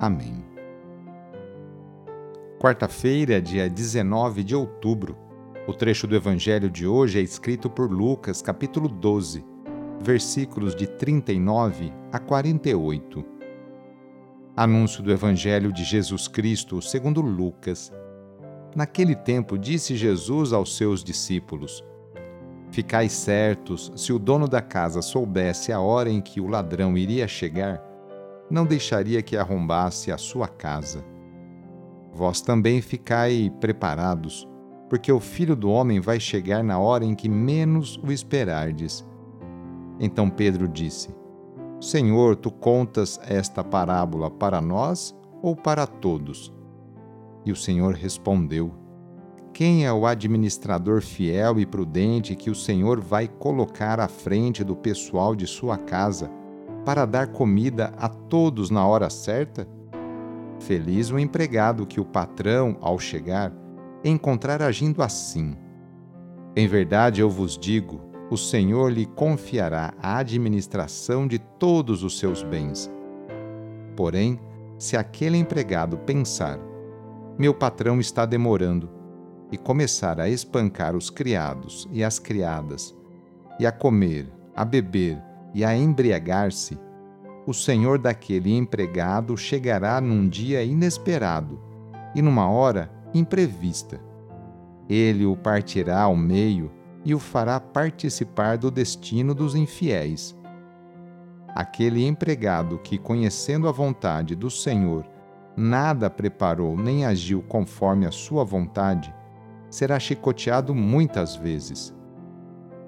Amém. Quarta-feira, dia 19 de outubro. O trecho do evangelho de hoje é escrito por Lucas, capítulo 12, versículos de 39 a 48. Anúncio do evangelho de Jesus Cristo, segundo Lucas. Naquele tempo disse Jesus aos seus discípulos: Ficai certos, se o dono da casa soubesse a hora em que o ladrão iria chegar, não deixaria que arrombasse a sua casa. Vós também ficai preparados, porque o filho do homem vai chegar na hora em que menos o esperardes. Então Pedro disse: Senhor, tu contas esta parábola para nós ou para todos? E o Senhor respondeu: Quem é o administrador fiel e prudente que o Senhor vai colocar à frente do pessoal de sua casa? Para dar comida a todos na hora certa? Feliz o empregado que o patrão, ao chegar, encontrar agindo assim. Em verdade eu vos digo: o Senhor lhe confiará a administração de todos os seus bens. Porém, se aquele empregado pensar: meu patrão está demorando, e começar a espancar os criados e as criadas, e a comer, a beber e a embriagar-se, o senhor daquele empregado chegará num dia inesperado e numa hora imprevista. Ele o partirá ao meio e o fará participar do destino dos infiéis. Aquele empregado que, conhecendo a vontade do Senhor, nada preparou nem agiu conforme a sua vontade, será chicoteado muitas vezes.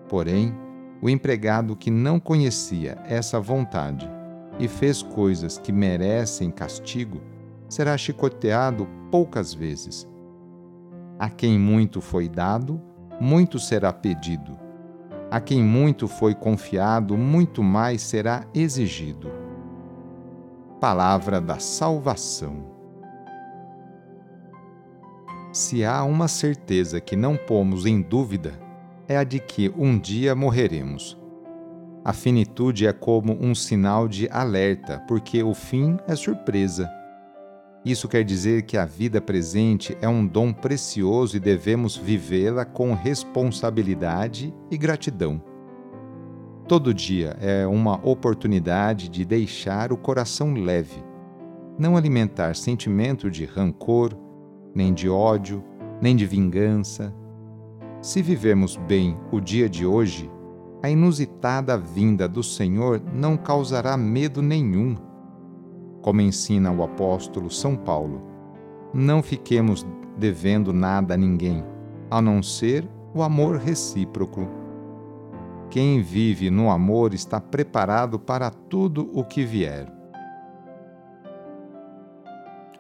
Porém, o empregado que não conhecia essa vontade e fez coisas que merecem castigo será chicoteado poucas vezes. A quem muito foi dado, muito será pedido. A quem muito foi confiado, muito mais será exigido. Palavra da Salvação. Se há uma certeza que não pomos em dúvida, é a de que um dia morreremos. A finitude é como um sinal de alerta, porque o fim é surpresa. Isso quer dizer que a vida presente é um dom precioso e devemos vivê-la com responsabilidade e gratidão. Todo dia é uma oportunidade de deixar o coração leve, não alimentar sentimento de rancor, nem de ódio, nem de vingança, se vivemos bem o dia de hoje, a inusitada vinda do Senhor não causará medo nenhum. Como ensina o apóstolo São Paulo, não fiquemos devendo nada a ninguém, a não ser o amor recíproco. Quem vive no amor está preparado para tudo o que vier.